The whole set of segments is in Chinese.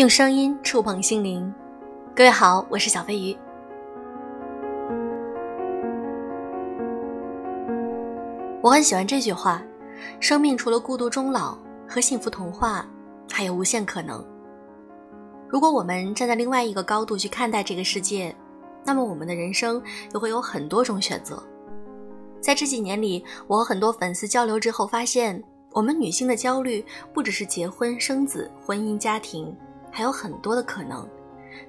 用声音触碰心灵，各位好，我是小飞鱼。我很喜欢这句话：生命除了孤独终老和幸福童话，还有无限可能。如果我们站在另外一个高度去看待这个世界，那么我们的人生就会有很多种选择。在这几年里，我和很多粉丝交流之后发现，我们女性的焦虑不只是结婚生子、婚姻家庭。还有很多的可能，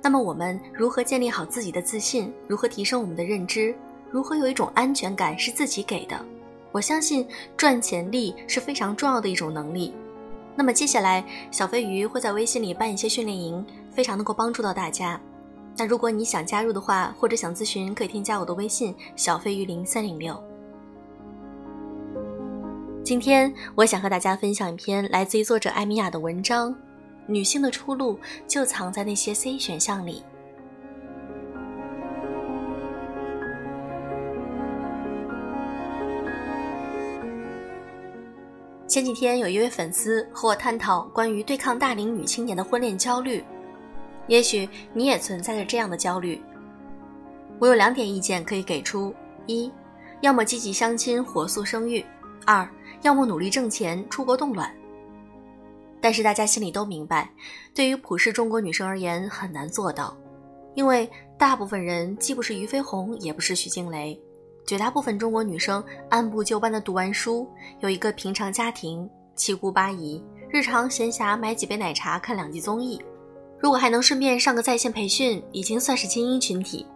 那么我们如何建立好自己的自信？如何提升我们的认知？如何有一种安全感是自己给的？我相信赚钱力是非常重要的一种能力。那么接下来，小飞鱼会在微信里办一些训练营，非常能够帮助到大家。那如果你想加入的话，或者想咨询，可以添加我的微信小飞鱼零三零六。今天我想和大家分享一篇来自于作者艾米亚的文章。女性的出路就藏在那些 C 选项里。前几天有一位粉丝和我探讨关于对抗大龄女青年的婚恋焦虑，也许你也存在着这样的焦虑。我有两点意见可以给出：一，要么积极相亲，火速生育；二，要么努力挣钱，出国冻卵。但是大家心里都明白，对于普世中国女生而言很难做到，因为大部分人既不是俞飞鸿，也不是徐静蕾，绝大部分中国女生按部就班的读完书，有一个平常家庭，七姑八姨，日常闲暇买几杯奶茶，看两集综艺，如果还能顺便上个在线培训，已经算是精英群体。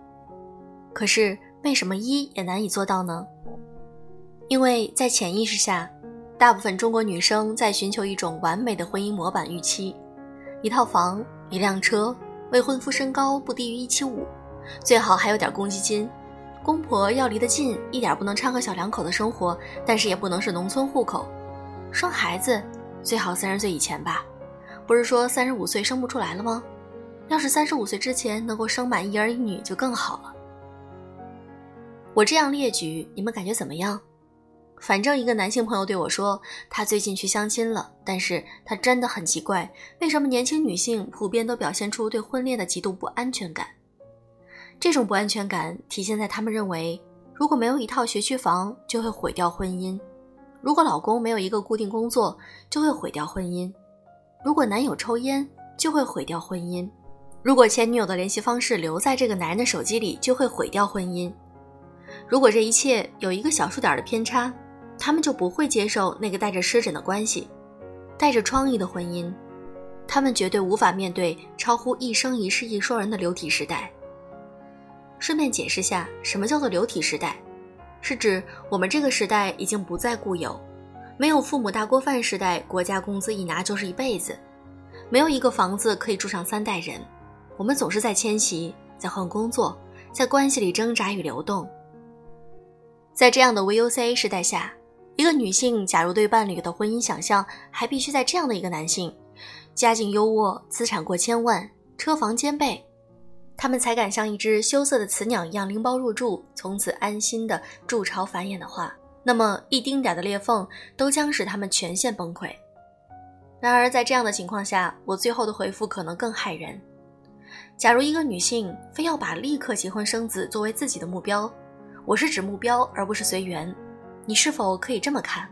可是为什么一也难以做到呢？因为在潜意识下。大部分中国女生在寻求一种完美的婚姻模板预期：一套房、一辆车，未婚夫身高不低于一七五，最好还有点公积金，公婆要离得近，一点不能掺和小两口的生活，但是也不能是农村户口。生孩子最好三十岁以前吧，不是说三十五岁生不出来了吗？要是三十五岁之前能够生满一儿一女就更好了。我这样列举，你们感觉怎么样？反正一个男性朋友对我说，他最近去相亲了，但是他真的很奇怪，为什么年轻女性普遍都表现出对婚恋的极度不安全感？这种不安全感体现在他们认为，如果没有一套学区房，就会毁掉婚姻；如果老公没有一个固定工作，就会毁掉婚姻；如果男友抽烟，就会毁掉婚姻；如果前女友的联系方式留在这个男人的手机里，就会毁掉婚姻；如果这一切有一个小数点的偏差。他们就不会接受那个带着湿疹的关系，带着疮痍的婚姻，他们绝对无法面对超乎一生一世一双人的流体时代。顺便解释下，什么叫做流体时代？是指我们这个时代已经不再固有，没有父母大锅饭时代，国家工资一拿就是一辈子，没有一个房子可以住上三代人，我们总是在迁徙，在换工作，在关系里挣扎与流动。在这样的 VUCA 时代下。一个女性，假如对伴侣的婚姻想象还必须在这样的一个男性，家境优渥、资产过千万、车房兼备，他们才敢像一只羞涩的雌鸟一样拎包入住，从此安心的筑巢繁衍的话，那么一丁点的裂缝都将使他们全线崩溃。然而，在这样的情况下，我最后的回复可能更骇人：假如一个女性非要把立刻结婚生子作为自己的目标，我是指目标而不是随缘。你是否可以这么看？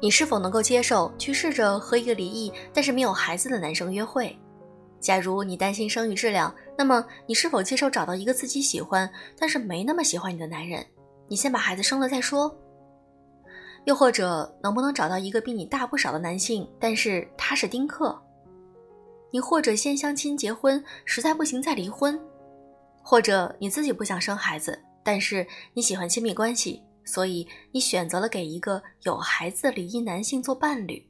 你是否能够接受去试着和一个离异但是没有孩子的男生约会？假如你担心生育质量，那么你是否接受找到一个自己喜欢但是没那么喜欢你的男人？你先把孩子生了再说。又或者能不能找到一个比你大不少的男性，但是他是丁克？你或者先相亲结婚，实在不行再离婚？或者你自己不想生孩子，但是你喜欢亲密关系？所以你选择了给一个有孩子的离异男性做伴侣。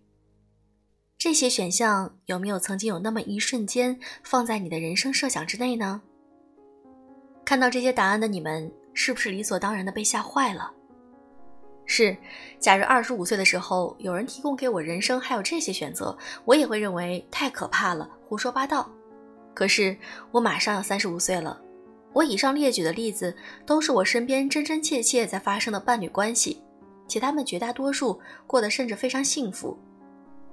这些选项有没有曾经有那么一瞬间放在你的人生设想之内呢？看到这些答案的你们，是不是理所当然的被吓坏了？是，假如二十五岁的时候有人提供给我人生还有这些选择，我也会认为太可怕了，胡说八道。可是我马上要三十五岁了。我以上列举的例子，都是我身边真真切切在发生的伴侣关系，且他们绝大多数过得甚至非常幸福。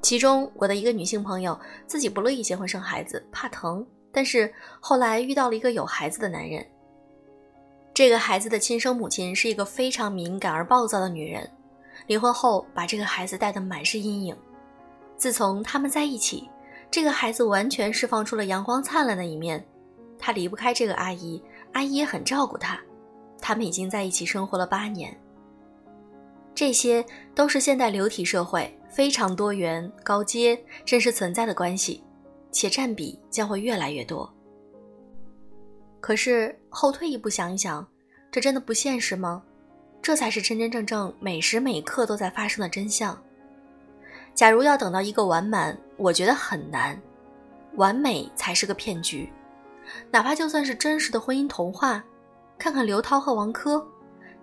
其中，我的一个女性朋友自己不乐意结婚生孩子，怕疼，但是后来遇到了一个有孩子的男人。这个孩子的亲生母亲是一个非常敏感而暴躁的女人，离婚后把这个孩子带得满是阴影。自从他们在一起，这个孩子完全释放出了阳光灿烂的一面。他离不开这个阿姨，阿姨也很照顾他。他们已经在一起生活了八年。这些都是现代流体社会非常多元、高阶、真实存在的关系，且占比将会越来越多。可是后退一步想一想，这真的不现实吗？这才是真真正正每时每刻都在发生的真相。假如要等到一个完满，我觉得很难。完美才是个骗局。哪怕就算是真实的婚姻童话，看看刘涛和王珂，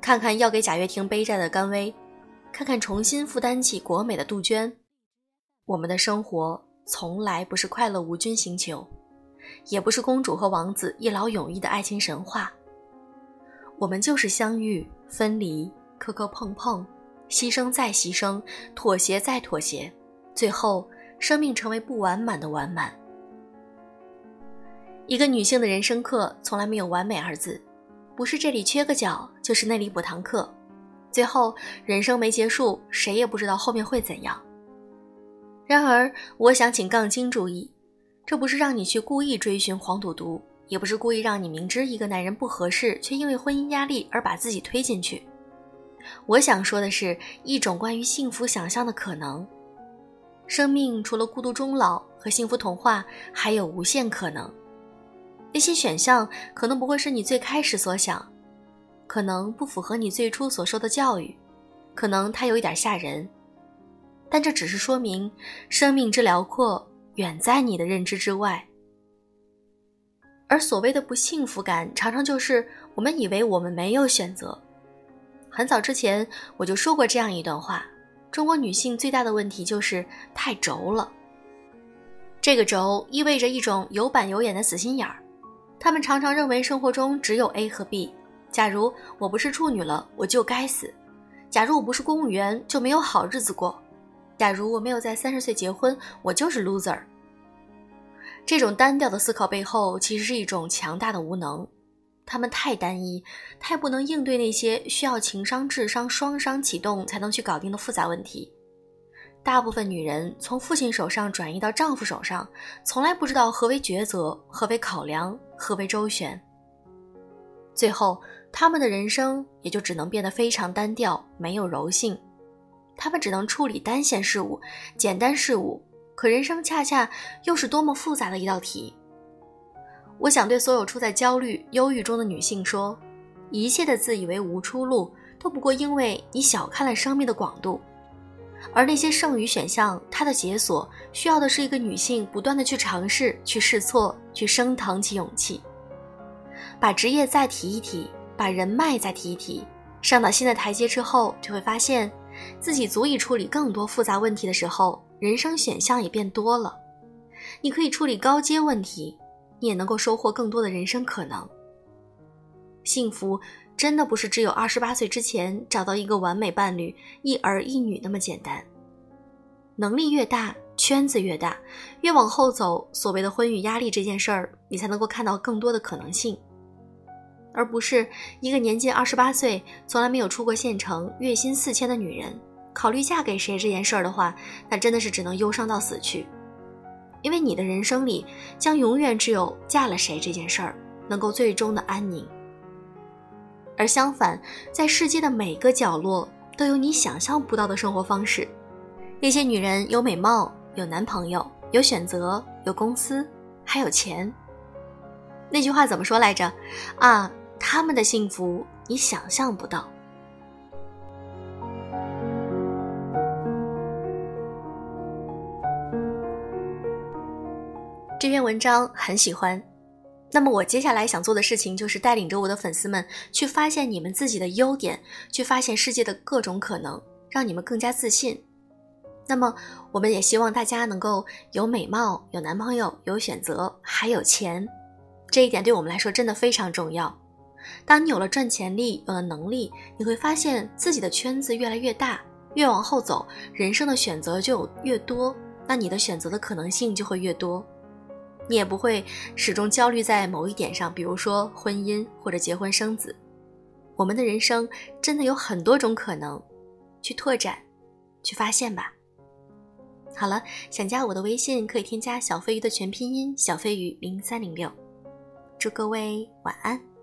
看看要给贾跃亭背债的甘薇，看看重新负担起国美的杜鹃，我们的生活从来不是快乐无菌星球，也不是公主和王子一劳永逸的爱情神话。我们就是相遇、分离、磕磕碰碰、牺牲再牺牲、妥协再妥协，最后生命成为不完满的完满。一个女性的人生课从来没有完美二字，不是这里缺个角，就是那里补堂课，最后人生没结束，谁也不知道后面会怎样。然而，我想请杠精注意，这不是让你去故意追寻黄赌毒，也不是故意让你明知一个男人不合适，却因为婚姻压力而把自己推进去。我想说的是一种关于幸福想象的可能，生命除了孤独终老和幸福童话，还有无限可能。那些选项可能不会是你最开始所想，可能不符合你最初所受的教育，可能它有一点吓人，但这只是说明生命之辽阔远在你的认知之外。而所谓的不幸福感，常常就是我们以为我们没有选择。很早之前我就说过这样一段话：中国女性最大的问题就是太轴了。这个轴意味着一种有板有眼的死心眼儿。他们常常认为生活中只有 A 和 B。假如我不是处女了，我就该死；假如我不是公务员，就没有好日子过；假如我没有在三十岁结婚，我就是 loser。这种单调的思考背后，其实是一种强大的无能。他们太单一，太不能应对那些需要情商、智商双商启动才能去搞定的复杂问题。大部分女人从父亲手上转移到丈夫手上，从来不知道何为抉择，何为考量，何为周旋。最后，他们的人生也就只能变得非常单调，没有柔性。他们只能处理单线事物、简单事物，可人生恰恰又是多么复杂的一道题。我想对所有处在焦虑、忧郁中的女性说：一切的自以为无出路，都不过因为你小看了生命的广度。而那些剩余选项，它的解锁需要的是一个女性不断的去尝试、去试错、去升腾起勇气，把职业再提一提，把人脉再提一提，上到新的台阶之后，就会发现自己足以处理更多复杂问题的时候，人生选项也变多了。你可以处理高阶问题，你也能够收获更多的人生可能。幸福。真的不是只有二十八岁之前找到一个完美伴侣、一儿一女那么简单。能力越大，圈子越大，越往后走，所谓的婚育压力这件事儿，你才能够看到更多的可能性，而不是一个年近二十八岁、从来没有出过县城、月薪四千的女人考虑嫁给谁这件事儿的话，那真的是只能忧伤到死去，因为你的人生里将永远只有嫁了谁这件事儿能够最终的安宁。而相反，在世界的每个角落都有你想象不到的生活方式。那些女人有美貌，有男朋友，有选择，有公司，还有钱。那句话怎么说来着？啊，他们的幸福你想象不到。这篇文章很喜欢。那么我接下来想做的事情，就是带领着我的粉丝们去发现你们自己的优点，去发现世界的各种可能，让你们更加自信。那么，我们也希望大家能够有美貌、有男朋友、有选择，还有钱。这一点对我们来说真的非常重要。当你有了赚钱力，有了能力，你会发现自己的圈子越来越大，越往后走，人生的选择就越多，那你的选择的可能性就会越多，你也不会始终焦虑在某一点上，比如说婚姻或者结婚生子。我们的人生真的有很多种可能，去拓展，去发现吧。好了，想加我的微信可以添加小飞鱼的全拼音小飞鱼零三零六。祝各位晚安。